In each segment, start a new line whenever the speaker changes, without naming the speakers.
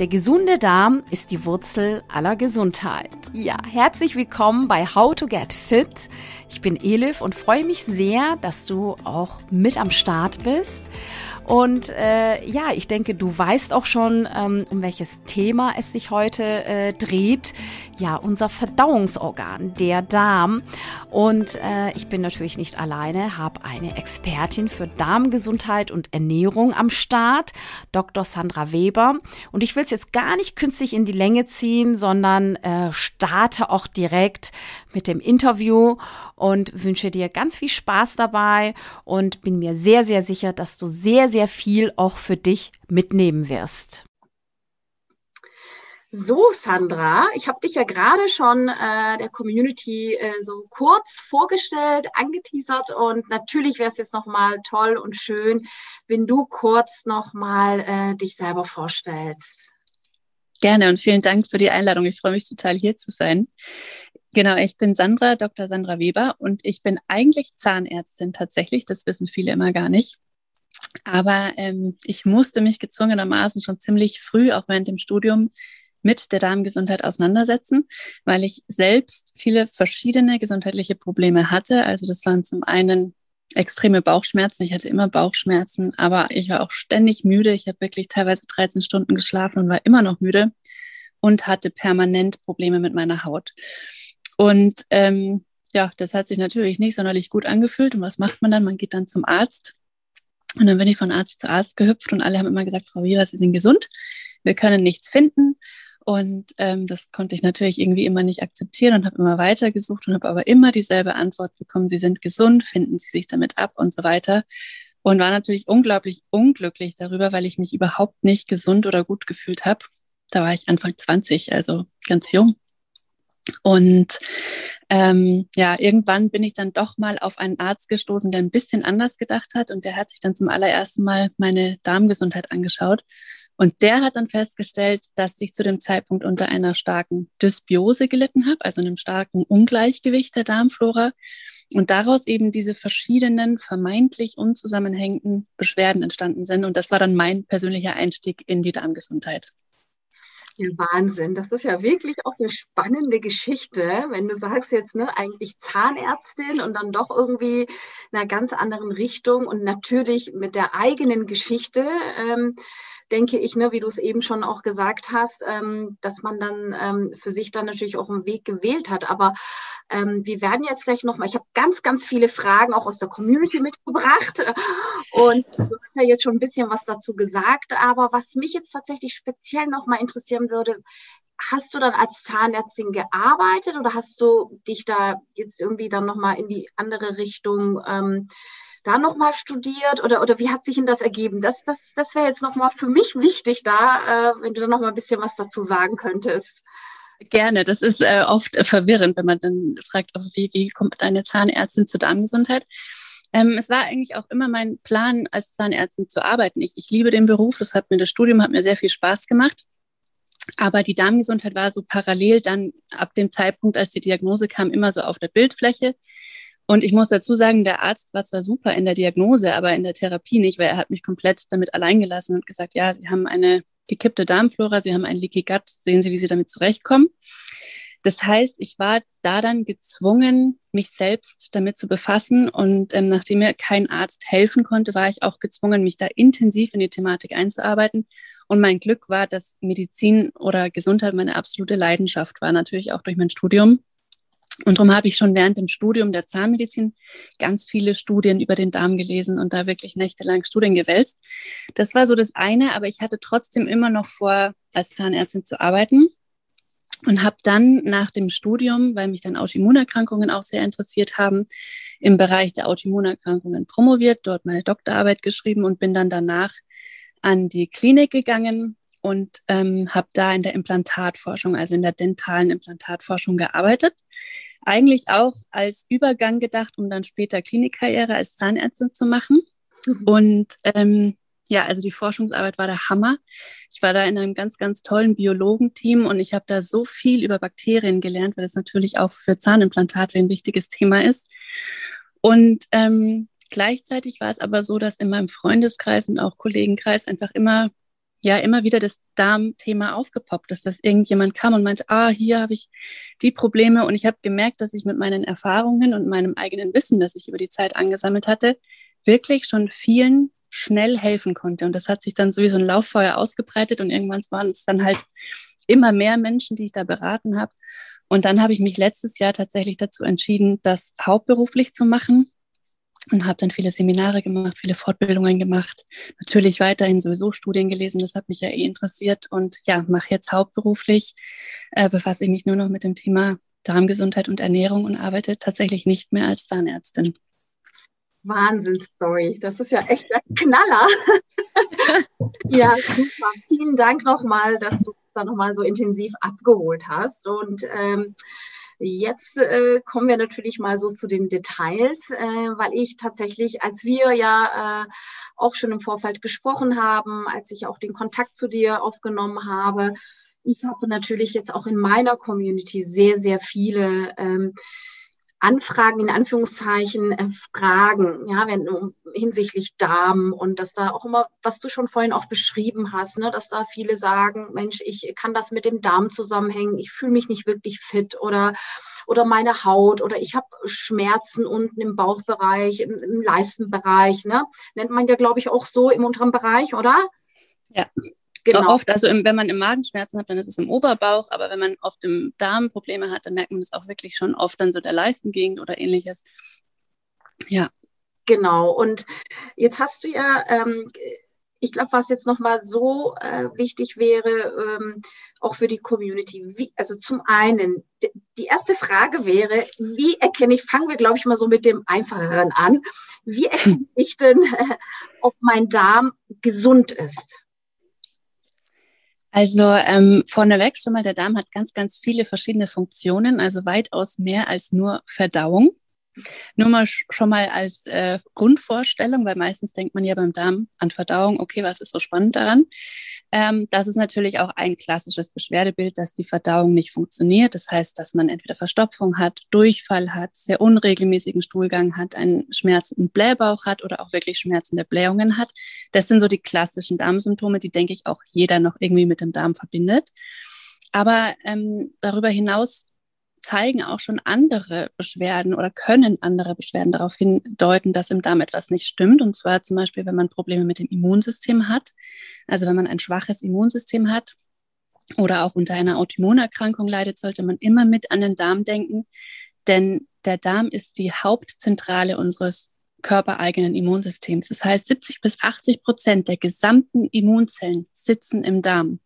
Der gesunde Darm ist die Wurzel aller Gesundheit. Ja, herzlich willkommen bei How to Get Fit. Ich bin Elif und freue mich sehr, dass du auch mit am Start bist. Und äh, ja, ich denke, du weißt auch schon, ähm, um welches Thema es sich heute äh, dreht. Ja, unser Verdauungsorgan, der Darm. Und äh, ich bin natürlich nicht alleine, habe eine Expertin für Darmgesundheit und Ernährung am Start, Dr. Sandra Weber. Und ich will es jetzt gar nicht künstlich in die Länge ziehen, sondern äh, starte auch direkt mit dem Interview und wünsche dir ganz viel Spaß dabei und bin mir sehr, sehr sicher, dass du sehr, sehr viel auch für dich mitnehmen wirst.
So, Sandra, ich habe dich ja gerade schon äh, der Community äh, so kurz vorgestellt, angeteasert und natürlich wäre es jetzt nochmal toll und schön, wenn du kurz nochmal äh, dich selber vorstellst.
Gerne und vielen Dank für die Einladung. Ich freue mich total hier zu sein. Genau, ich bin Sandra, Dr. Sandra Weber und ich bin eigentlich Zahnärztin tatsächlich. Das wissen viele immer gar nicht. Aber ähm, ich musste mich gezwungenermaßen schon ziemlich früh, auch während dem Studium, mit der Darmgesundheit auseinandersetzen, weil ich selbst viele verschiedene gesundheitliche Probleme hatte. Also das waren zum einen extreme Bauchschmerzen. Ich hatte immer Bauchschmerzen, aber ich war auch ständig müde. Ich habe wirklich teilweise 13 Stunden geschlafen und war immer noch müde und hatte permanent Probleme mit meiner Haut. Und ähm, ja, das hat sich natürlich nicht sonderlich gut angefühlt. Und was macht man dann? Man geht dann zum Arzt. Und dann bin ich von Arzt zu Arzt gehüpft und alle haben immer gesagt, Frau Vira, Sie sind gesund, wir können nichts finden. Und ähm, das konnte ich natürlich irgendwie immer nicht akzeptieren und habe immer weiter gesucht und habe aber immer dieselbe Antwort bekommen, Sie sind gesund, finden Sie sich damit ab und so weiter. Und war natürlich unglaublich unglücklich darüber, weil ich mich überhaupt nicht gesund oder gut gefühlt habe. Da war ich Anfang 20, also ganz jung. Und ähm, ja, irgendwann bin ich dann doch mal auf einen Arzt gestoßen, der ein bisschen anders gedacht hat und der hat sich dann zum allerersten Mal meine Darmgesundheit angeschaut. Und der hat dann festgestellt, dass ich zu dem Zeitpunkt unter einer starken Dysbiose gelitten habe, also einem starken Ungleichgewicht der Darmflora. Und daraus eben diese verschiedenen vermeintlich unzusammenhängenden Beschwerden entstanden sind. Und das war dann mein persönlicher Einstieg in die Darmgesundheit.
Ja, Wahnsinn. Das ist ja wirklich auch eine spannende Geschichte, wenn du sagst jetzt, ne, eigentlich Zahnärztin und dann doch irgendwie in einer ganz anderen Richtung und natürlich mit der eigenen Geschichte. Ähm, denke ich, ne, wie du es eben schon auch gesagt hast, ähm, dass man dann ähm, für sich dann natürlich auch einen Weg gewählt hat. Aber ähm, wir werden jetzt gleich nochmal, ich habe ganz, ganz viele Fragen auch aus der Community mitgebracht und du hast ja jetzt schon ein bisschen was dazu gesagt, aber was mich jetzt tatsächlich speziell nochmal interessieren würde, hast du dann als Zahnärztin gearbeitet oder hast du dich da jetzt irgendwie dann nochmal in die andere Richtung ähm, da nochmal studiert oder, oder wie hat sich Ihnen das ergeben? Das, das, das wäre jetzt nochmal für mich wichtig da, äh, wenn du da nochmal ein bisschen was dazu sagen könntest.
Gerne, das ist äh, oft verwirrend, wenn man dann fragt, oh, wie, wie kommt eine Zahnärztin zur Darmgesundheit? Ähm, es war eigentlich auch immer mein Plan, als Zahnärztin zu arbeiten. Ich, ich liebe den Beruf, das hat mir das Studium hat mir sehr viel Spaß gemacht. Aber die Darmgesundheit war so parallel dann ab dem Zeitpunkt, als die Diagnose kam, immer so auf der Bildfläche. Und ich muss dazu sagen, der Arzt war zwar super in der Diagnose, aber in der Therapie nicht, weil er hat mich komplett damit allein gelassen und gesagt, ja, Sie haben eine gekippte Darmflora, Sie haben ein Leaky Gut, sehen Sie, wie Sie damit zurechtkommen. Das heißt, ich war da dann gezwungen, mich selbst damit zu befassen. Und ähm, nachdem mir kein Arzt helfen konnte, war ich auch gezwungen, mich da intensiv in die Thematik einzuarbeiten. Und mein Glück war, dass Medizin oder Gesundheit meine absolute Leidenschaft war, natürlich auch durch mein Studium. Und darum habe ich schon während dem Studium der Zahnmedizin ganz viele Studien über den Darm gelesen und da wirklich nächtelang Studien gewälzt. Das war so das eine, aber ich hatte trotzdem immer noch vor, als Zahnärztin zu arbeiten und habe dann nach dem Studium, weil mich dann Autoimmunerkrankungen auch sehr interessiert haben, im Bereich der Autoimmunerkrankungen promoviert, dort meine Doktorarbeit geschrieben und bin dann danach an die Klinik gegangen und ähm, habe da in der Implantatforschung, also in der dentalen Implantatforschung gearbeitet. Eigentlich auch als Übergang gedacht, um dann später Klinikkarriere als Zahnärztin zu machen. Mhm. Und ähm, ja, also die Forschungsarbeit war der Hammer. Ich war da in einem ganz, ganz tollen Biologenteam und ich habe da so viel über Bakterien gelernt, weil das natürlich auch für Zahnimplantate ein wichtiges Thema ist. Und ähm, gleichzeitig war es aber so, dass in meinem Freundeskreis und auch Kollegenkreis einfach immer ja immer wieder das Darmthema aufgepoppt, dass das irgendjemand kam und meinte, ah, hier habe ich die Probleme und ich habe gemerkt, dass ich mit meinen Erfahrungen und meinem eigenen Wissen, das ich über die Zeit angesammelt hatte, wirklich schon vielen schnell helfen konnte. Und das hat sich dann sowieso ein Lauffeuer ausgebreitet und irgendwann waren es dann halt immer mehr Menschen, die ich da beraten habe. Und dann habe ich mich letztes Jahr tatsächlich dazu entschieden, das hauptberuflich zu machen und habe dann viele Seminare gemacht, viele Fortbildungen gemacht, natürlich weiterhin sowieso Studien gelesen, das hat mich ja eh interessiert und ja, mache jetzt hauptberuflich, äh, befasse ich mich nur noch mit dem Thema Darmgesundheit und Ernährung und arbeite tatsächlich nicht mehr als Zahnärztin.
Wahnsinnsstory. Das ist ja echt der Knaller. ja, super. Vielen Dank nochmal, dass du da nochmal so intensiv abgeholt hast. Und ähm, Jetzt äh, kommen wir natürlich mal so zu den Details, äh, weil ich tatsächlich, als wir ja äh, auch schon im Vorfeld gesprochen haben, als ich auch den Kontakt zu dir aufgenommen habe, ich habe natürlich jetzt auch in meiner Community sehr, sehr viele ähm, Anfragen in Anführungszeichen äh, Fragen, ja, wenn hinsichtlich Darm und dass da auch immer, was du schon vorhin auch beschrieben hast, ne, dass da viele sagen, Mensch, ich kann das mit dem Darm zusammenhängen, ich fühle mich nicht wirklich fit oder oder meine Haut oder ich habe Schmerzen unten im Bauchbereich, im, im Leistenbereich, ne? Nennt man ja, glaube ich, auch so im unteren Bereich, oder?
Ja. Genau. Oft, also im, wenn man im Magenschmerzen hat, dann ist es im Oberbauch, aber wenn man auf dem Darm Probleme hat, dann merkt man das auch wirklich schon oft dann so der Leistengegend oder ähnliches.
Ja. Genau. Und jetzt hast du ja, ähm, ich glaube, was jetzt nochmal so äh, wichtig wäre, ähm, auch für die Community. Wie, also zum einen, die erste Frage wäre, wie erkenne ich, fangen wir, glaube ich, mal so mit dem Einfacheren an. Wie erkenne ich denn, äh, ob mein Darm gesund ist?
Also ähm, vorneweg schon mal, der Darm hat ganz, ganz viele verschiedene Funktionen, also weitaus mehr als nur Verdauung. Nur mal schon mal als äh, Grundvorstellung, weil meistens denkt man ja beim Darm an Verdauung, okay, was ist so spannend daran? Ähm, das ist natürlich auch ein klassisches Beschwerdebild, dass die Verdauung nicht funktioniert. Das heißt, dass man entweder Verstopfung hat, Durchfall hat, sehr unregelmäßigen Stuhlgang hat, einen schmerzenden Blähbauch hat oder auch wirklich schmerzende Blähungen hat. Das sind so die klassischen Darmsymptome, die, denke ich, auch jeder noch irgendwie mit dem Darm verbindet. Aber ähm, darüber hinaus zeigen auch schon andere Beschwerden oder können andere Beschwerden darauf hindeuten, dass im Darm etwas nicht stimmt. Und zwar zum Beispiel, wenn man Probleme mit dem Immunsystem hat. Also wenn man ein schwaches Immunsystem hat oder auch unter einer Autoimmunerkrankung leidet, sollte man immer mit an den Darm denken. Denn der Darm ist die Hauptzentrale unseres körpereigenen Immunsystems. Das heißt, 70 bis 80 Prozent der gesamten Immunzellen sitzen im Darm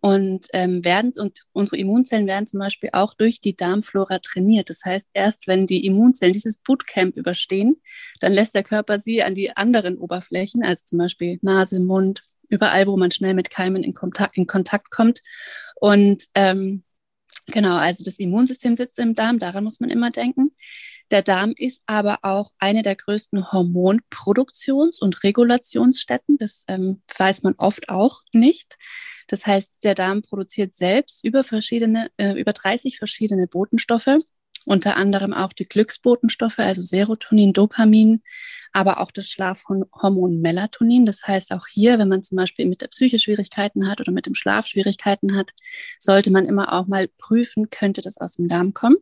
und ähm, werden und unsere Immunzellen werden zum Beispiel auch durch die Darmflora trainiert. Das heißt, erst wenn die Immunzellen dieses Bootcamp überstehen, dann lässt der Körper sie an die anderen Oberflächen, also zum Beispiel Nase, Mund, überall, wo man schnell mit Keimen in Kontakt, in Kontakt kommt. Und ähm, genau, also das Immunsystem sitzt im Darm, daran muss man immer denken. Der Darm ist aber auch eine der größten Hormonproduktions- und Regulationsstätten. Das ähm, weiß man oft auch nicht. Das heißt, der Darm produziert selbst über verschiedene, äh, über 30 verschiedene Botenstoffe, unter anderem auch die Glücksbotenstoffe, also Serotonin, Dopamin, aber auch das Schlafhormon Melatonin. Das heißt, auch hier, wenn man zum Beispiel mit der Psyche Schwierigkeiten hat oder mit dem Schlaf Schwierigkeiten hat, sollte man immer auch mal prüfen, könnte das aus dem Darm kommen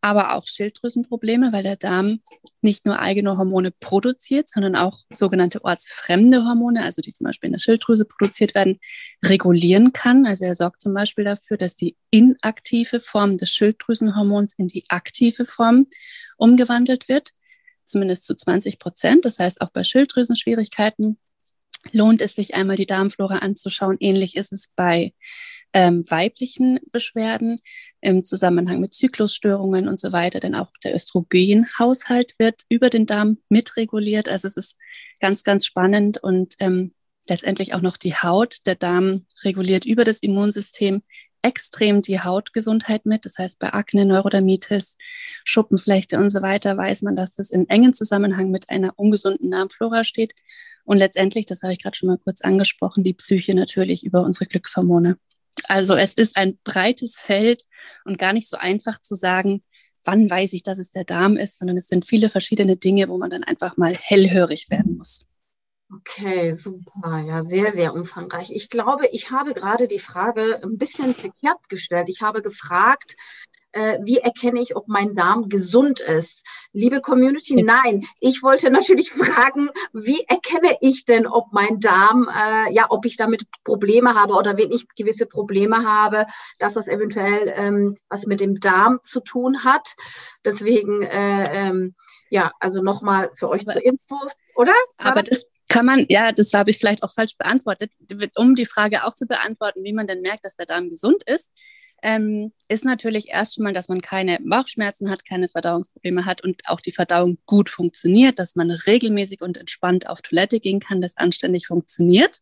aber auch Schilddrüsenprobleme, weil der Darm nicht nur eigene Hormone produziert, sondern auch sogenannte ortsfremde Hormone, also die zum Beispiel in der Schilddrüse produziert werden, regulieren kann. Also er sorgt zum Beispiel dafür, dass die inaktive Form des Schilddrüsenhormons in die aktive Form umgewandelt wird, zumindest zu 20 Prozent. Das heißt, auch bei Schilddrüsenschwierigkeiten lohnt es sich einmal die Darmflora anzuschauen. Ähnlich ist es bei ähm, weiblichen Beschwerden im Zusammenhang mit Zyklusstörungen und so weiter, denn auch der Östrogenhaushalt wird über den Darm mitreguliert. Also es ist ganz, ganz spannend und ähm, letztendlich auch noch die Haut. Der Darm reguliert über das Immunsystem extrem die Hautgesundheit mit. Das heißt, bei Akne, Neurodermitis, Schuppenflechte und so weiter weiß man, dass das in engen Zusammenhang mit einer ungesunden Darmflora steht. Und letztendlich, das habe ich gerade schon mal kurz angesprochen, die Psyche natürlich über unsere Glückshormone. Also es ist ein breites Feld und gar nicht so einfach zu sagen, wann weiß ich, dass es der Darm ist, sondern es sind viele verschiedene Dinge, wo man dann einfach mal hellhörig werden muss.
Okay, super. Ja, sehr, sehr umfangreich. Ich glaube, ich habe gerade die Frage ein bisschen verkehrt gestellt. Ich habe gefragt, äh, wie erkenne ich, ob mein Darm gesund ist? Liebe Community, nein. Ich wollte natürlich fragen, wie erkenne ich denn, ob mein Darm, äh, ja, ob ich damit Probleme habe oder wenn ich gewisse Probleme habe, dass das eventuell ähm, was mit dem Darm zu tun hat. Deswegen, äh, ähm, ja, also nochmal für euch zur Info, oder?
Aber das kann man, ja, das habe ich vielleicht auch falsch beantwortet, um die Frage auch zu beantworten, wie man denn merkt, dass der Darm gesund ist ähm, ist natürlich erst schon mal, dass man keine Bauchschmerzen hat, keine Verdauungsprobleme hat und auch die Verdauung gut funktioniert, dass man regelmäßig und entspannt auf Toilette gehen kann, das anständig funktioniert.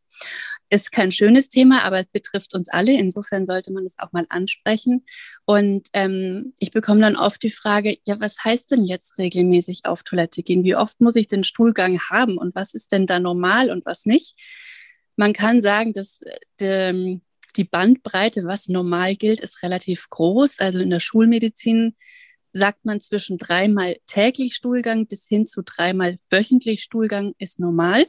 Ist kein schönes Thema, aber es betrifft uns alle. Insofern sollte man es auch mal ansprechen. Und ähm, ich bekomme dann oft die Frage, ja, was heißt denn jetzt regelmäßig auf Toilette gehen? Wie oft muss ich den Stuhlgang haben und was ist denn da normal und was nicht? Man kann sagen, dass äh, die Bandbreite, was normal gilt, ist relativ groß. Also in der Schulmedizin sagt man zwischen dreimal täglich Stuhlgang bis hin zu dreimal wöchentlich Stuhlgang ist normal.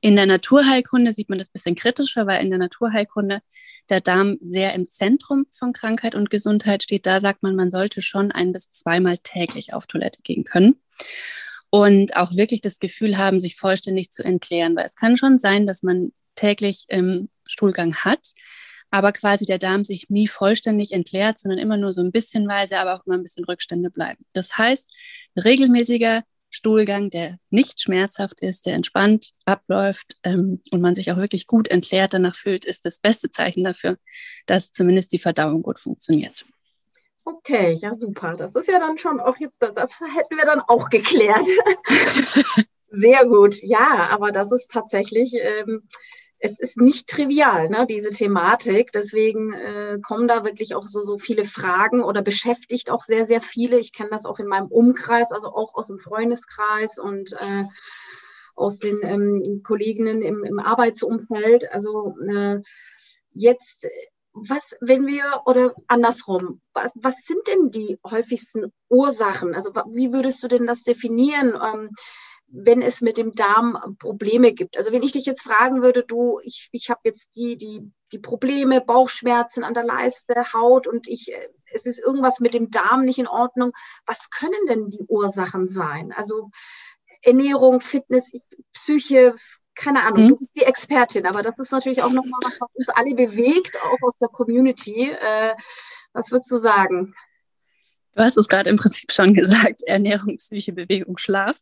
In der Naturheilkunde sieht man das ein bisschen kritischer, weil in der Naturheilkunde der Darm sehr im Zentrum von Krankheit und Gesundheit steht. Da sagt man, man sollte schon ein bis zweimal täglich auf Toilette gehen können und auch wirklich das Gefühl haben, sich vollständig zu entleeren, weil es kann schon sein, dass man täglich im Stuhlgang hat, aber quasi der Darm sich nie vollständig entleert, sondern immer nur so ein bisschenweise, aber auch immer ein bisschen Rückstände bleiben. Das heißt, regelmäßiger Stuhlgang, der nicht schmerzhaft ist, der entspannt abläuft ähm, und man sich auch wirklich gut entleert danach fühlt, ist das beste Zeichen dafür, dass zumindest die Verdauung gut funktioniert.
Okay, ja super. Das ist ja dann schon auch jetzt, das hätten wir dann auch geklärt. Sehr gut, ja, aber das ist tatsächlich ähm, es ist nicht trivial, ne, diese Thematik. Deswegen äh, kommen da wirklich auch so, so viele Fragen oder beschäftigt auch sehr, sehr viele. Ich kenne das auch in meinem Umkreis, also auch aus dem Freundeskreis und äh, aus den ähm, Kolleginnen im, im Arbeitsumfeld. Also äh, jetzt, was, wenn wir, oder andersrum, was, was sind denn die häufigsten Ursachen? Also wie würdest du denn das definieren? Ähm, wenn es mit dem Darm Probleme gibt. Also wenn ich dich jetzt fragen würde, du, ich, ich habe jetzt die, die, die Probleme, Bauchschmerzen an der Leiste, Haut und ich, es ist irgendwas mit dem Darm nicht in Ordnung. Was können denn die Ursachen sein? Also Ernährung, Fitness, Psyche, keine Ahnung, mhm. du bist die Expertin, aber das ist natürlich auch nochmal was, was uns alle bewegt, auch aus der Community. Äh, was würdest du sagen?
Du hast es gerade im Prinzip schon gesagt, Ernährung, Psyche, Bewegung, Schlaf.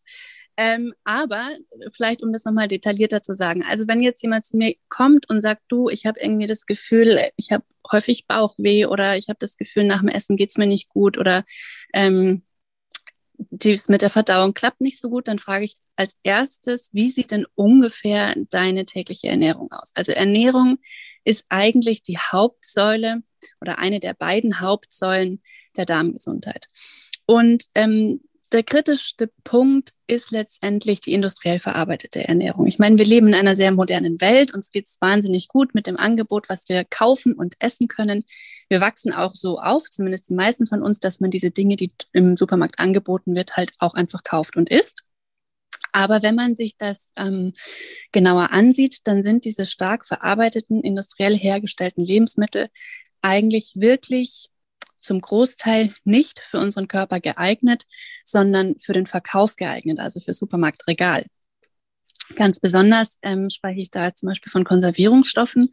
Ähm, aber vielleicht, um das nochmal detaillierter zu sagen. Also wenn jetzt jemand zu mir kommt und sagt, du, ich habe irgendwie das Gefühl, ich habe häufig Bauchweh oder ich habe das Gefühl, nach dem Essen geht es mir nicht gut oder ähm, dies mit der Verdauung klappt nicht so gut, dann frage ich als erstes, wie sieht denn ungefähr deine tägliche Ernährung aus? Also Ernährung ist eigentlich die Hauptsäule oder eine der beiden Hauptsäulen der Darmgesundheit. Und ähm, der kritischste Punkt ist letztendlich die industriell verarbeitete Ernährung. Ich meine, wir leben in einer sehr modernen Welt. Uns geht es wahnsinnig gut mit dem Angebot, was wir kaufen und essen können. Wir wachsen auch so auf, zumindest die meisten von uns, dass man diese Dinge, die im Supermarkt angeboten wird, halt auch einfach kauft und isst. Aber wenn man sich das ähm, genauer ansieht, dann sind diese stark verarbeiteten, industriell hergestellten Lebensmittel eigentlich wirklich zum Großteil nicht für unseren Körper geeignet, sondern für den Verkauf geeignet, also für Supermarktregal. Ganz besonders ähm, spreche ich da zum Beispiel von Konservierungsstoffen.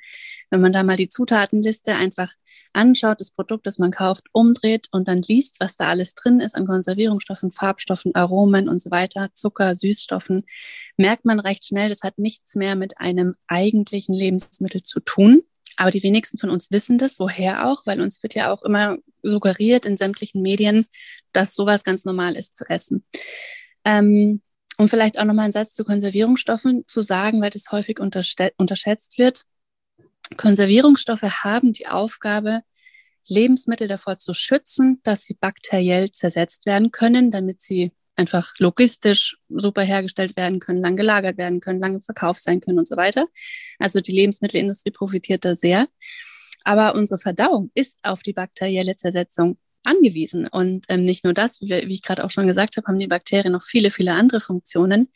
Wenn man da mal die Zutatenliste einfach anschaut, das Produkt, das man kauft, umdreht und dann liest, was da alles drin ist an Konservierungsstoffen, Farbstoffen, Aromen und so weiter, Zucker, Süßstoffen, merkt man recht schnell, das hat nichts mehr mit einem eigentlichen Lebensmittel zu tun, aber die wenigsten von uns wissen das, woher auch, weil uns wird ja auch immer suggeriert in sämtlichen Medien, dass sowas ganz normal ist zu essen. Ähm, um vielleicht auch nochmal einen Satz zu Konservierungsstoffen zu sagen, weil das häufig unterschätzt wird. Konservierungsstoffe haben die Aufgabe, Lebensmittel davor zu schützen, dass sie bakteriell zersetzt werden können, damit sie einfach logistisch super hergestellt werden können, lang gelagert werden können, lange verkauft sein können und so weiter. Also die Lebensmittelindustrie profitiert da sehr. Aber unsere Verdauung ist auf die bakterielle Zersetzung angewiesen. Und ähm, nicht nur das, wie, wie ich gerade auch schon gesagt habe, haben die Bakterien noch viele, viele andere Funktionen.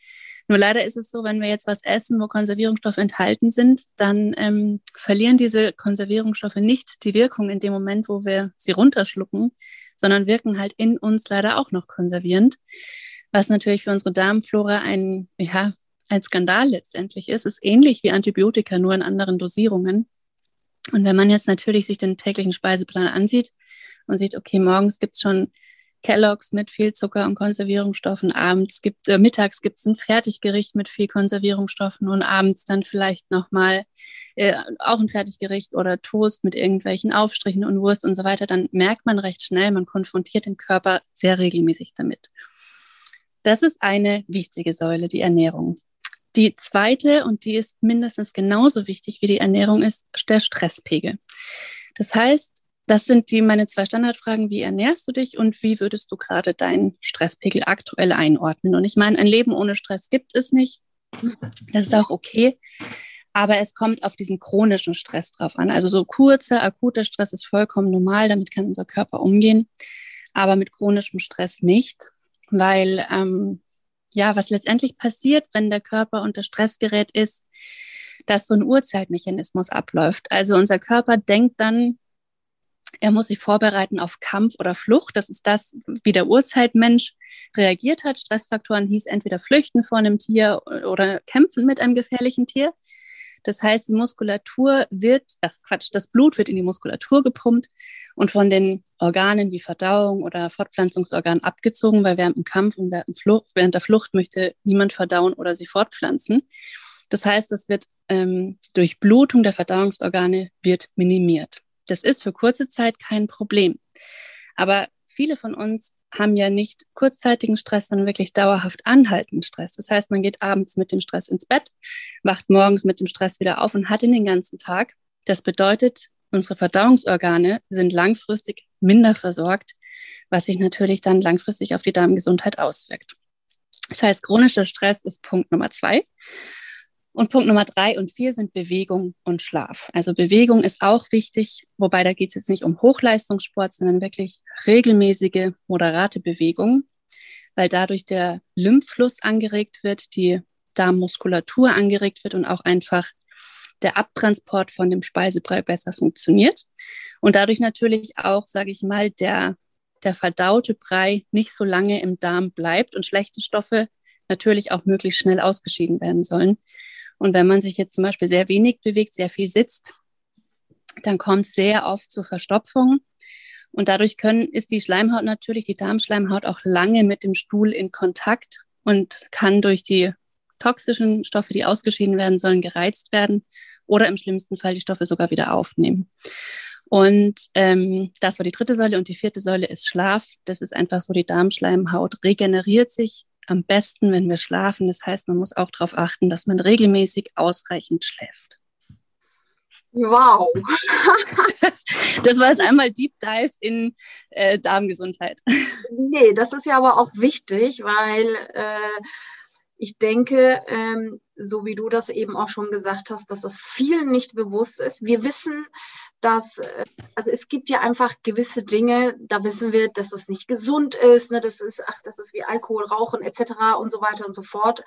Nur leider ist es so, wenn wir jetzt was essen, wo Konservierungsstoffe enthalten sind, dann ähm, verlieren diese Konservierungsstoffe nicht die Wirkung in dem Moment, wo wir sie runterschlucken, sondern wirken halt in uns leider auch noch konservierend, was natürlich für unsere Darmflora ein, ja, ein Skandal letztendlich ist. Ist ähnlich wie Antibiotika, nur in anderen Dosierungen. Und wenn man jetzt natürlich sich den täglichen Speiseplan ansieht und sieht, okay, morgens gibt es schon Kelloggs mit viel Zucker und Konservierungsstoffen. Abends gibt, äh, mittags gibt es ein Fertiggericht mit viel Konservierungsstoffen und abends dann vielleicht nochmal äh, auch ein Fertiggericht oder Toast mit irgendwelchen Aufstrichen und Wurst und so weiter. Dann merkt man recht schnell, man konfrontiert den Körper sehr regelmäßig damit. Das ist eine wichtige Säule, die Ernährung. Die zweite, und die ist mindestens genauso wichtig wie die Ernährung, ist der Stresspegel. Das heißt, das sind die meine zwei Standardfragen. Wie ernährst du dich und wie würdest du gerade deinen Stresspegel aktuell einordnen? Und ich meine, ein Leben ohne Stress gibt es nicht. Das ist auch okay. Aber es kommt auf diesen chronischen Stress drauf an. Also so kurzer, akuter Stress ist vollkommen normal, damit kann unser Körper umgehen. Aber mit chronischem Stress nicht, weil ähm, ja, was letztendlich passiert, wenn der Körper unter Stress gerät, ist, dass so ein Urzeitmechanismus abläuft. Also unser Körper denkt dann, er muss sich vorbereiten auf Kampf oder Flucht. Das ist das, wie der Urzeitmensch reagiert hat. Stressfaktoren hieß entweder flüchten vor einem Tier oder kämpfen mit einem gefährlichen Tier. Das heißt, die Muskulatur wird, ach Quatsch, das Blut wird in die Muskulatur gepumpt und von den Organen wie Verdauung oder Fortpflanzungsorgan abgezogen, weil während dem Kampf und während der Flucht möchte niemand verdauen oder sie fortpflanzen. Das heißt, das wird ähm, die Durchblutung der Verdauungsorgane wird minimiert. Das ist für kurze Zeit kein Problem. Aber viele von uns haben ja nicht kurzzeitigen Stress, sondern wirklich dauerhaft anhaltenden Stress. Das heißt, man geht abends mit dem Stress ins Bett, wacht morgens mit dem Stress wieder auf und hat ihn den ganzen Tag. Das bedeutet, unsere Verdauungsorgane sind langfristig minder versorgt, was sich natürlich dann langfristig auf die Darmgesundheit auswirkt. Das heißt, chronischer Stress ist Punkt Nummer zwei. Und Punkt Nummer drei und vier sind Bewegung und Schlaf. Also Bewegung ist auch wichtig, wobei da geht es jetzt nicht um Hochleistungssport, sondern wirklich regelmäßige, moderate Bewegung, weil dadurch der Lymphfluss angeregt wird, die Darmmuskulatur angeregt wird und auch einfach der Abtransport von dem Speisebrei besser funktioniert. Und dadurch natürlich auch, sage ich mal, der, der verdaute Brei nicht so lange im Darm bleibt und schlechte Stoffe natürlich auch möglichst schnell ausgeschieden werden sollen. Und wenn man sich jetzt zum Beispiel sehr wenig bewegt, sehr viel sitzt, dann kommt es sehr oft zu Verstopfung. Und dadurch können, ist die Schleimhaut natürlich, die Darmschleimhaut auch lange mit dem Stuhl in Kontakt und kann durch die toxischen Stoffe, die ausgeschieden werden sollen, gereizt werden oder im schlimmsten Fall die Stoffe sogar wieder aufnehmen. Und ähm, das war die dritte Säule. Und die vierte Säule ist Schlaf. Das ist einfach so, die Darmschleimhaut regeneriert sich am besten, wenn wir schlafen. Das heißt, man muss auch darauf achten, dass man regelmäßig ausreichend schläft.
Wow.
das war jetzt einmal Deep Dive in äh, Darmgesundheit.
Nee, das ist ja aber auch wichtig, weil äh, ich denke, ähm, so wie du das eben auch schon gesagt hast, dass das vielen nicht bewusst ist. Wir wissen, dass, äh, also es gibt ja einfach gewisse Dinge, da wissen wir, dass das nicht gesund ist, ne, das ist, ach, das ist wie Alkohol, Rauchen etc. und so weiter und so fort.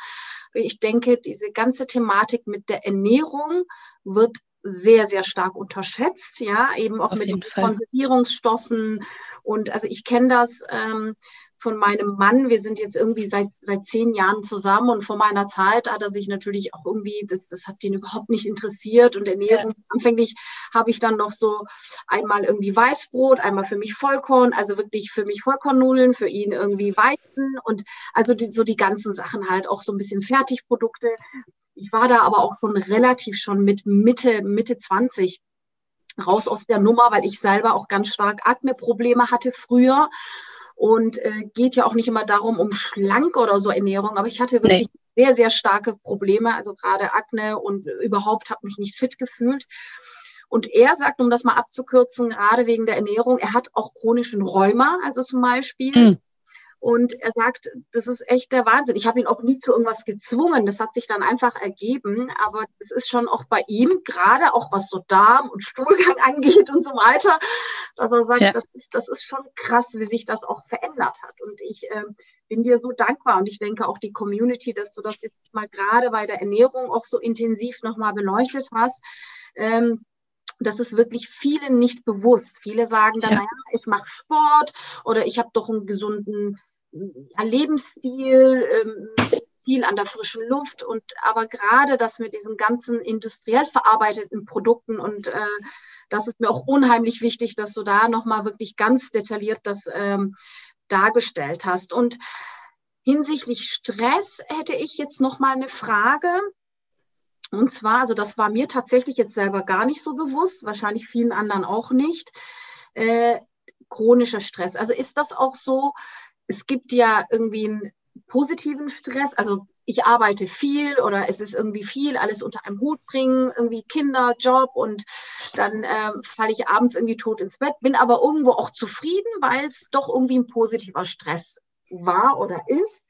Ich denke, diese ganze Thematik mit der Ernährung wird sehr, sehr stark unterschätzt, ja, eben auch Auf mit Konservierungsstoffen. Und also ich kenne das ähm, von meinem Mann. Wir sind jetzt irgendwie seit, seit zehn Jahren zusammen und vor meiner Zeit hat er sich natürlich auch irgendwie, das, das hat ihn überhaupt nicht interessiert und Ernährung. Ja. Anfänglich habe ich dann noch so einmal irgendwie Weißbrot, einmal für mich Vollkorn, also wirklich für mich Vollkornnudeln, für ihn irgendwie Weizen und also die, so die ganzen Sachen halt auch so ein bisschen Fertigprodukte. Ich war da aber auch schon relativ schon mit Mitte, Mitte 20 raus aus der Nummer, weil ich selber auch ganz stark Akne-Probleme hatte früher und äh, geht ja auch nicht immer darum, um schlank oder so Ernährung, aber ich hatte wirklich nee. sehr, sehr starke Probleme, also gerade Akne und überhaupt habe mich nicht fit gefühlt. Und er sagt, um das mal abzukürzen, gerade wegen der Ernährung, er hat auch chronischen Rheuma, also zum Beispiel. Mhm. Und er sagt, das ist echt der Wahnsinn. Ich habe ihn auch nie zu irgendwas gezwungen. Das hat sich dann einfach ergeben. Aber es ist schon auch bei ihm, gerade auch was so Darm und Stuhlgang angeht und so weiter, dass er sagt, ja. das, ist, das ist schon krass, wie sich das auch verändert hat. Und ich äh, bin dir so dankbar und ich denke auch die Community, dass du das jetzt mal gerade bei der Ernährung auch so intensiv nochmal beleuchtet hast. Ähm, das ist wirklich vielen nicht bewusst. Viele sagen dann, ja. naja, ich mache Sport oder ich habe doch einen gesunden ja, Lebensstil, ähm, viel an der frischen Luft und aber gerade das mit diesen ganzen industriell verarbeiteten Produkten und äh, das ist mir auch unheimlich wichtig, dass du da nochmal wirklich ganz detailliert das ähm, dargestellt hast. Und hinsichtlich Stress hätte ich jetzt nochmal eine Frage. Und zwar, also das war mir tatsächlich jetzt selber gar nicht so bewusst, wahrscheinlich vielen anderen auch nicht. Äh, chronischer Stress. Also ist das auch so, es gibt ja irgendwie einen positiven Stress, also ich arbeite viel oder es ist irgendwie viel, alles unter einem Hut bringen, irgendwie Kinder, Job und dann äh, falle ich abends irgendwie tot ins Bett, bin aber irgendwo auch zufrieden, weil es doch irgendwie ein positiver Stress war oder ist.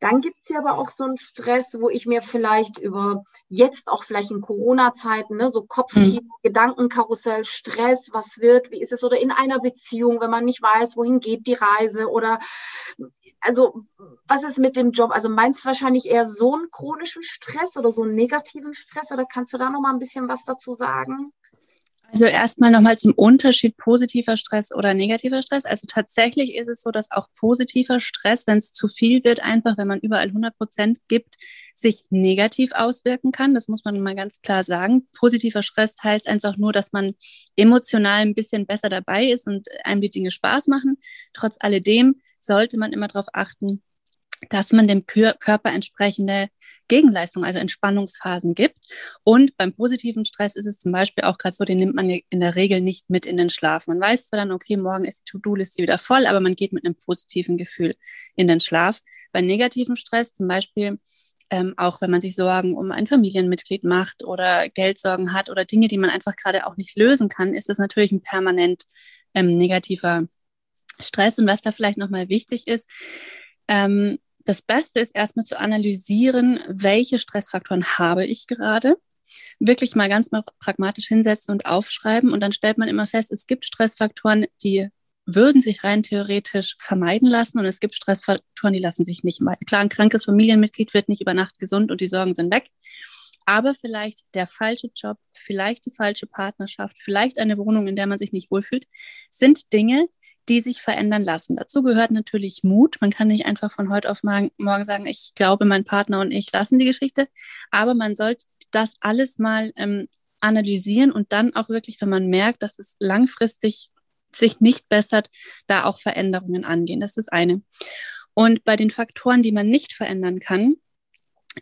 Dann gibt es ja aber auch so einen Stress, wo ich mir vielleicht über jetzt auch vielleicht in Corona-Zeiten, ne, so Kopfkino, mhm. Gedankenkarussell, Stress, was wird, wie ist es, oder in einer Beziehung, wenn man nicht weiß, wohin geht die Reise oder also was ist mit dem Job? Also meinst du wahrscheinlich eher so einen chronischen Stress oder so einen negativen Stress oder kannst du da noch mal ein bisschen was dazu sagen?
Also erstmal nochmal zum Unterschied positiver Stress oder negativer Stress. Also tatsächlich ist es so, dass auch positiver Stress, wenn es zu viel wird, einfach wenn man überall 100 Prozent gibt, sich negativ auswirken kann. Das muss man mal ganz klar sagen. Positiver Stress heißt einfach nur, dass man emotional ein bisschen besser dabei ist und einem die Dinge Spaß machen. Trotz alledem sollte man immer darauf achten, dass man dem Körper entsprechende Gegenleistung, also Entspannungsphasen gibt. Und beim positiven Stress ist es zum Beispiel auch gerade so, den nimmt man in der Regel nicht mit in den Schlaf. Man weiß zwar dann, okay, morgen ist die To-Do-Liste wieder voll, aber man geht mit einem positiven Gefühl in den Schlaf. Bei negativem Stress zum Beispiel ähm, auch wenn man sich Sorgen um ein Familienmitglied macht oder Geldsorgen hat oder Dinge, die man einfach gerade auch nicht lösen kann, ist das natürlich ein permanent ähm, negativer Stress. Und was da vielleicht nochmal wichtig ist, ähm, das Beste ist erstmal zu analysieren, welche Stressfaktoren habe ich gerade. Wirklich mal ganz mal pragmatisch hinsetzen und aufschreiben. Und dann stellt man immer fest, es gibt Stressfaktoren, die würden sich rein theoretisch vermeiden lassen und es gibt Stressfaktoren, die lassen sich nicht vermeiden. Klar, ein krankes Familienmitglied wird nicht über Nacht gesund und die Sorgen sind weg. Aber vielleicht der falsche Job, vielleicht die falsche Partnerschaft, vielleicht eine Wohnung, in der man sich nicht wohlfühlt, sind Dinge, die sich verändern lassen. Dazu gehört natürlich Mut. Man kann nicht einfach von heute auf morgen, sagen, ich glaube, mein Partner und ich lassen die Geschichte. Aber man sollte das alles mal ähm, analysieren und dann auch wirklich, wenn man merkt, dass es langfristig sich nicht bessert, da auch Veränderungen angehen. Das ist eine. Und bei den Faktoren, die man nicht verändern kann,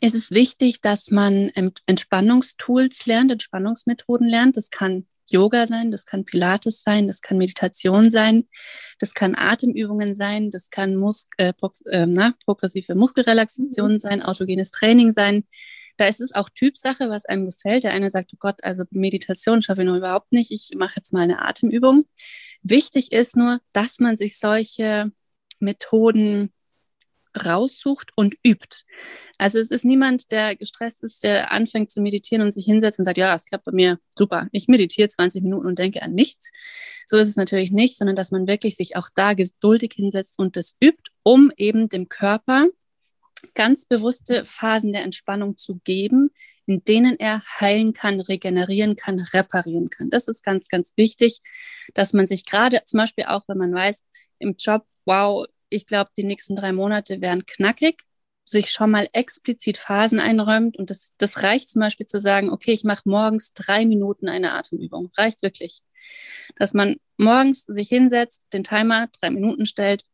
ist es wichtig, dass man Entspannungstools lernt, Entspannungsmethoden lernt. Das kann Yoga sein, das kann Pilates sein, das kann Meditation sein, das kann Atemübungen sein, das kann Mus äh, äh, na, progressive Muskelrelaxation mhm. sein, autogenes Training sein. Da ist es auch Typsache, was einem gefällt. Der eine sagt, oh Gott, also Meditation schaffe ich noch überhaupt nicht. Ich mache jetzt mal eine Atemübung. Wichtig ist nur, dass man sich solche Methoden raussucht und übt. Also es ist niemand, der gestresst ist, der anfängt zu meditieren und sich hinsetzt und sagt, ja, es klappt bei mir super. Ich meditiere 20 Minuten und denke an nichts. So ist es natürlich nicht, sondern dass man wirklich sich auch da geduldig hinsetzt und das übt, um eben dem Körper ganz bewusste Phasen der Entspannung zu geben, in denen er heilen kann, regenerieren kann, reparieren kann. Das ist ganz, ganz wichtig, dass man sich gerade zum Beispiel auch, wenn man weiß, im Job, wow, ich glaube, die nächsten drei Monate werden knackig, sich schon mal explizit Phasen einräumt. Und das, das reicht zum Beispiel zu sagen, okay, ich mache morgens drei Minuten eine Atemübung. Reicht wirklich. Dass man morgens sich hinsetzt, den Timer drei Minuten stellt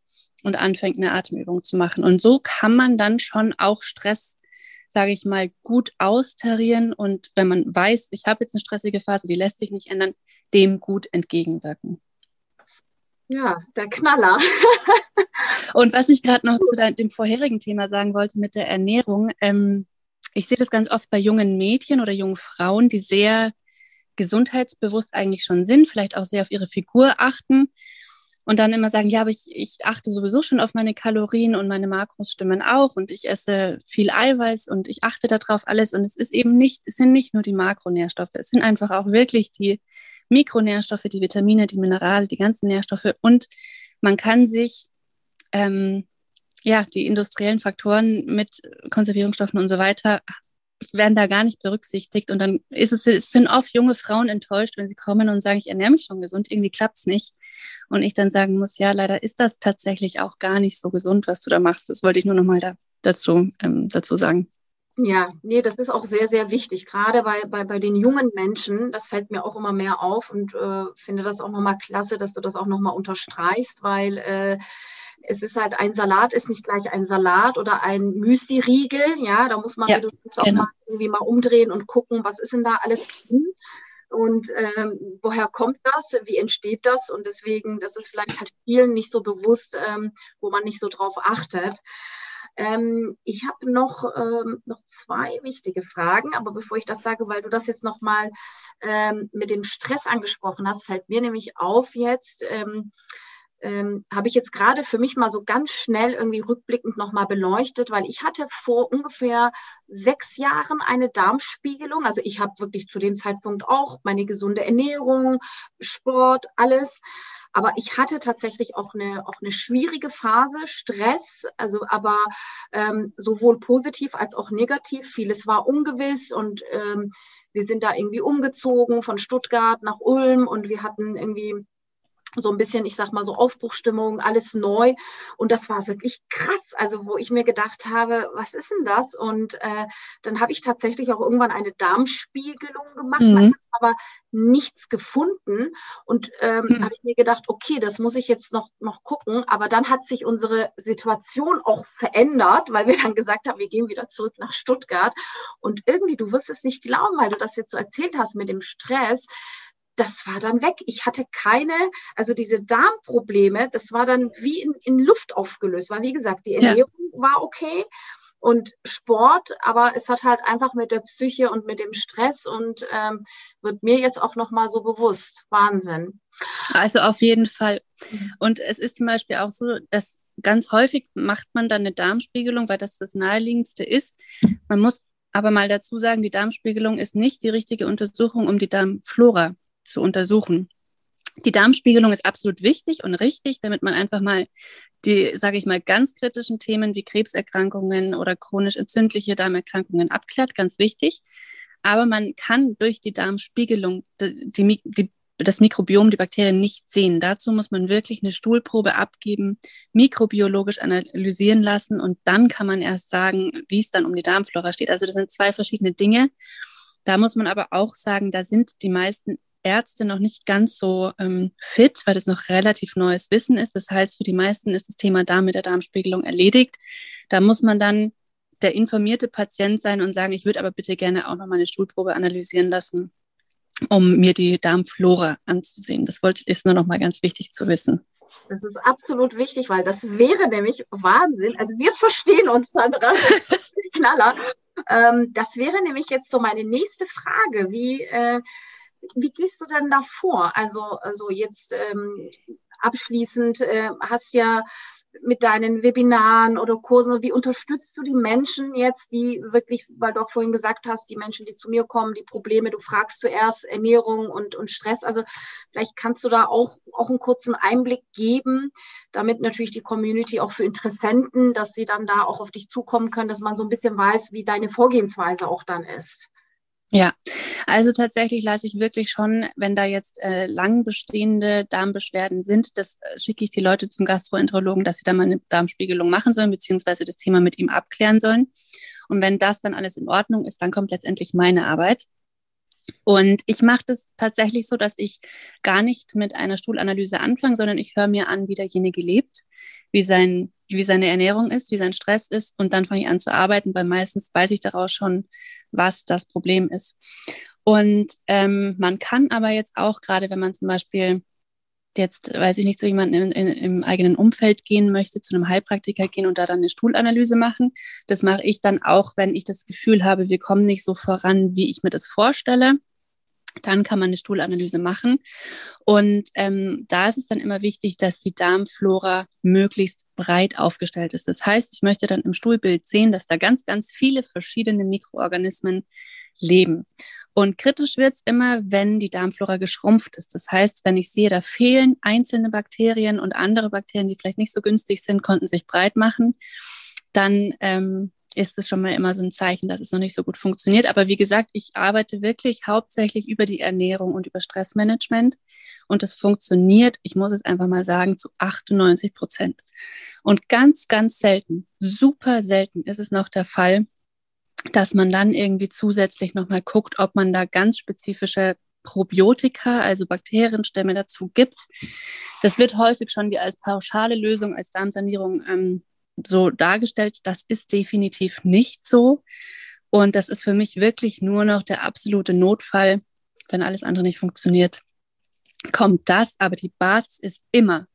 und anfängt, eine Atemübung zu machen. Und so kann man dann schon auch Stress, sage ich mal, gut austarieren. Und wenn man weiß, ich habe jetzt eine stressige Phase, die lässt sich nicht ändern, dem gut entgegenwirken.
Ja, der Knaller.
Und was ich gerade noch zu dem vorherigen Thema sagen wollte mit der Ernährung, ähm, ich sehe das ganz oft bei jungen Mädchen oder jungen Frauen, die sehr gesundheitsbewusst eigentlich schon sind, vielleicht auch sehr auf ihre Figur achten und dann immer sagen, ja, aber ich, ich achte sowieso schon auf meine Kalorien und meine Makros stimmen auch und ich esse viel Eiweiß und ich achte darauf alles und es ist eben nicht, es sind nicht nur die Makronährstoffe, es sind einfach auch wirklich die Mikronährstoffe, die Vitamine, die Minerale, die ganzen Nährstoffe und man kann sich ähm, ja, die industriellen Faktoren mit Konservierungsstoffen und so weiter werden da gar nicht berücksichtigt. Und dann ist es, es sind oft junge Frauen enttäuscht, wenn sie kommen und sagen, ich ernähre mich schon gesund, irgendwie klappt es nicht. Und ich dann sagen muss, ja, leider ist das tatsächlich auch gar nicht so gesund, was du da machst. Das wollte ich nur nochmal da, dazu, ähm, dazu sagen.
Ja, nee, das ist auch sehr, sehr wichtig, gerade bei, bei, bei den jungen Menschen. Das fällt mir auch immer mehr auf und äh, finde das auch nochmal klasse, dass du das auch nochmal unterstreichst, weil äh, es ist halt ein Salat ist nicht gleich ein Salat oder ein Müsli-Riegel. Ja, da muss man ja, auch genau. mal irgendwie mal umdrehen und gucken, was ist denn da alles drin und ähm, woher kommt das, wie entsteht das und deswegen, das ist vielleicht halt vielen nicht so bewusst, ähm, wo man nicht so drauf achtet. Ähm, ich habe noch, ähm, noch zwei wichtige Fragen, aber bevor ich das sage, weil du das jetzt nochmal ähm, mit dem Stress angesprochen hast, fällt mir nämlich auf jetzt, ähm, ähm, habe ich jetzt gerade für mich mal so ganz schnell irgendwie rückblickend nochmal beleuchtet, weil ich hatte vor ungefähr sechs Jahren eine Darmspiegelung. Also ich habe wirklich zu dem Zeitpunkt auch meine gesunde Ernährung, Sport, alles. Aber ich hatte tatsächlich auch eine, auch eine schwierige Phase, Stress, also aber ähm, sowohl positiv als auch negativ. Vieles war ungewiss und ähm, wir sind da irgendwie umgezogen von Stuttgart nach Ulm und wir hatten irgendwie so ein bisschen, ich sag mal so Aufbruchstimmung, alles neu. Und das war wirklich krass. Also, wo ich mir gedacht habe, was ist denn das? Und äh, dann habe ich tatsächlich auch irgendwann eine Darmspiegelung gemacht, mhm. aber nichts gefunden. Und ähm, mhm. habe ich mir gedacht, okay, das muss ich jetzt noch, noch gucken. Aber dann hat sich unsere Situation auch verändert, weil wir dann gesagt haben, wir gehen wieder zurück nach Stuttgart. Und irgendwie, du wirst es nicht glauben, weil du das jetzt so erzählt hast mit dem Stress das war dann weg. Ich hatte keine, also diese Darmprobleme, das war dann wie in, in Luft aufgelöst. Weil wie gesagt, die Ernährung ja. war okay und Sport, aber es hat halt einfach mit der Psyche und mit dem Stress und ähm, wird mir jetzt auch nochmal so bewusst. Wahnsinn.
Also auf jeden Fall. Mhm. Und es ist zum Beispiel auch so, dass ganz häufig macht man dann eine Darmspiegelung, weil das das naheliegendste ist. Man muss aber mal dazu sagen, die Darmspiegelung ist nicht die richtige Untersuchung, um die Darmflora zu untersuchen. Die Darmspiegelung ist absolut wichtig und richtig, damit man einfach mal die, sage ich mal, ganz kritischen Themen wie Krebserkrankungen oder chronisch entzündliche Darmerkrankungen abklärt, ganz wichtig. Aber man kann durch die Darmspiegelung die, die, das Mikrobiom, die Bakterien nicht sehen. Dazu muss man wirklich eine Stuhlprobe abgeben, mikrobiologisch analysieren lassen und dann kann man erst sagen, wie es dann um die Darmflora steht. Also das sind zwei verschiedene Dinge. Da muss man aber auch sagen, da sind die meisten Ärzte noch nicht ganz so ähm, fit, weil das noch relativ neues Wissen ist. Das heißt, für die meisten ist das Thema Darm mit der Darmspiegelung erledigt. Da muss man dann der informierte Patient sein und sagen, ich würde aber bitte gerne auch noch mal eine Stuhlprobe analysieren lassen, um mir die Darmflora anzusehen. Das wollte, ist nur noch mal ganz wichtig zu wissen.
Das ist absolut wichtig, weil das wäre nämlich Wahnsinn. Also wir verstehen uns, Sandra, Knaller. Ähm, das wäre nämlich jetzt so meine nächste Frage. Wie äh, wie gehst du denn da vor? Also, also jetzt ähm, abschließend äh, hast ja mit deinen Webinaren oder Kursen, wie unterstützt du die Menschen jetzt, die wirklich, weil du auch vorhin gesagt hast, die Menschen, die zu mir kommen, die Probleme, du fragst zuerst Ernährung und, und Stress. Also vielleicht kannst du da auch, auch einen kurzen Einblick geben, damit natürlich die Community auch für Interessenten, dass sie dann da auch auf dich zukommen können, dass man so ein bisschen weiß, wie deine Vorgehensweise auch dann ist.
Ja, also tatsächlich lasse ich wirklich schon, wenn da jetzt äh, lang bestehende Darmbeschwerden sind, das äh, schicke ich die Leute zum Gastroenterologen, dass sie da mal eine Darmspiegelung machen sollen, beziehungsweise das Thema mit ihm abklären sollen. Und wenn das dann alles in Ordnung ist, dann kommt letztendlich meine Arbeit. Und ich mache das tatsächlich so, dass ich gar nicht mit einer Stuhlanalyse anfange, sondern ich höre mir an, wie derjenige lebt, wie, sein, wie seine Ernährung ist, wie sein Stress ist. Und dann fange ich an zu arbeiten, weil meistens weiß ich daraus schon, was das Problem ist. Und ähm, man kann aber jetzt auch, gerade wenn man zum Beispiel jetzt, weiß ich nicht, zu jemandem im eigenen Umfeld gehen möchte, zu einem Heilpraktiker gehen und da dann eine Stuhlanalyse machen. Das mache ich dann auch, wenn ich das Gefühl habe, wir kommen nicht so voran, wie ich mir das vorstelle. Dann kann man eine Stuhlanalyse machen. Und ähm, da ist es dann immer wichtig, dass die Darmflora möglichst breit aufgestellt ist. Das heißt, ich möchte dann im Stuhlbild sehen, dass da ganz, ganz viele verschiedene Mikroorganismen leben. Und kritisch wird es immer, wenn die Darmflora geschrumpft ist. Das heißt, wenn ich sehe, da fehlen einzelne Bakterien und andere Bakterien, die vielleicht nicht so günstig sind, konnten sich breit machen, dann ähm, ist es schon mal immer so ein Zeichen, dass es noch nicht so gut funktioniert. Aber wie gesagt, ich arbeite wirklich hauptsächlich über die Ernährung und über Stressmanagement und es funktioniert, ich muss es einfach mal sagen, zu 98 Prozent. Und ganz, ganz selten, super selten ist es noch der Fall, dass man dann irgendwie zusätzlich nochmal guckt, ob man da ganz spezifische Probiotika, also Bakterienstämme dazu gibt. Das wird häufig schon die als pauschale Lösung, als Darmsanierung ähm, so dargestellt. Das ist definitiv nicht so. Und das ist für mich wirklich nur noch der absolute Notfall, wenn alles andere nicht funktioniert. Kommt das, aber die Basis ist immer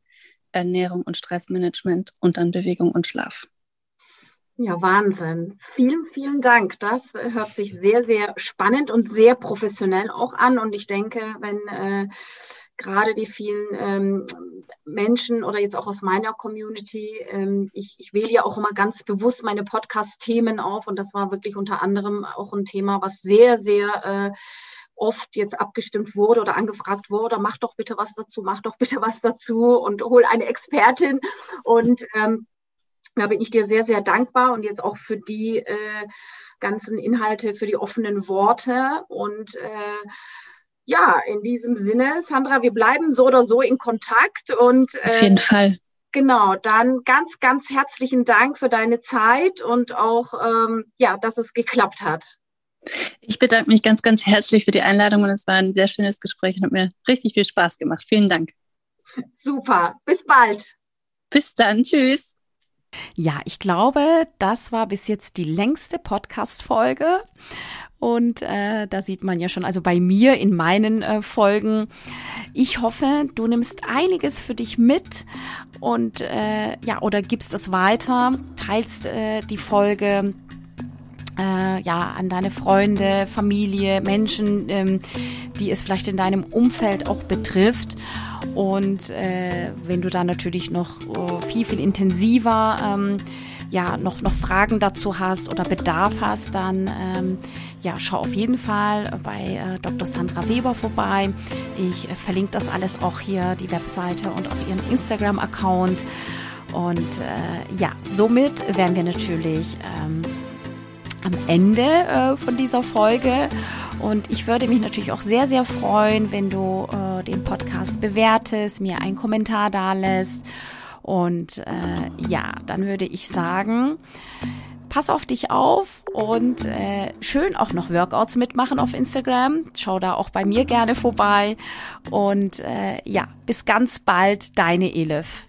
Ernährung und Stressmanagement und dann Bewegung und Schlaf.
Ja, Wahnsinn. Vielen, vielen Dank. Das hört sich sehr, sehr spannend und sehr professionell auch an. Und ich denke, wenn äh, gerade die vielen ähm, Menschen oder jetzt auch aus meiner Community, ähm, ich, ich wähle ja auch immer ganz bewusst meine Podcast-Themen auf und das war wirklich unter anderem auch ein Thema, was sehr, sehr äh, oft jetzt abgestimmt wurde oder angefragt wurde, mach doch bitte was dazu, mach doch bitte was dazu und hol eine Expertin. Und ähm, da bin ich dir sehr, sehr dankbar und jetzt auch für die äh, ganzen Inhalte, für die offenen Worte und äh, ja, in diesem Sinne, Sandra, wir bleiben so oder so in Kontakt und
äh, auf jeden Fall.
Genau, dann ganz, ganz herzlichen Dank für deine Zeit und auch, ähm, ja, dass es geklappt hat.
Ich bedanke mich ganz, ganz herzlich für die Einladung und es war ein sehr schönes Gespräch und hat mir richtig viel Spaß gemacht. Vielen Dank.
Super, bis bald.
Bis dann, tschüss.
Ja, ich glaube, das war bis jetzt die längste Podcast-Folge. Und äh, da sieht man ja schon, also bei mir in meinen äh, Folgen, ich hoffe, du nimmst einiges für dich mit und äh, ja, oder gibst es weiter, teilst äh, die Folge äh, ja, an deine Freunde, Familie, Menschen, ähm, die es vielleicht in deinem Umfeld auch betrifft. Und äh, wenn du da natürlich noch äh, viel, viel intensiver ähm, ja, noch, noch Fragen dazu hast oder Bedarf hast, dann ähm, ja, schau auf jeden Fall bei äh, Dr. Sandra Weber vorbei. Ich äh, verlinke das alles auch hier, die Webseite und auf ihren Instagram-Account. Und äh, ja, somit werden wir natürlich ähm, am Ende äh, von dieser Folge. Und ich würde mich natürlich auch sehr, sehr freuen, wenn du äh, den Podcast bewertest, mir einen Kommentar da lässt. Und äh, ja, dann würde ich sagen, pass auf dich auf und äh, schön auch noch Workouts mitmachen auf Instagram. Schau da auch bei mir gerne vorbei. Und äh, ja, bis ganz bald, deine Elif.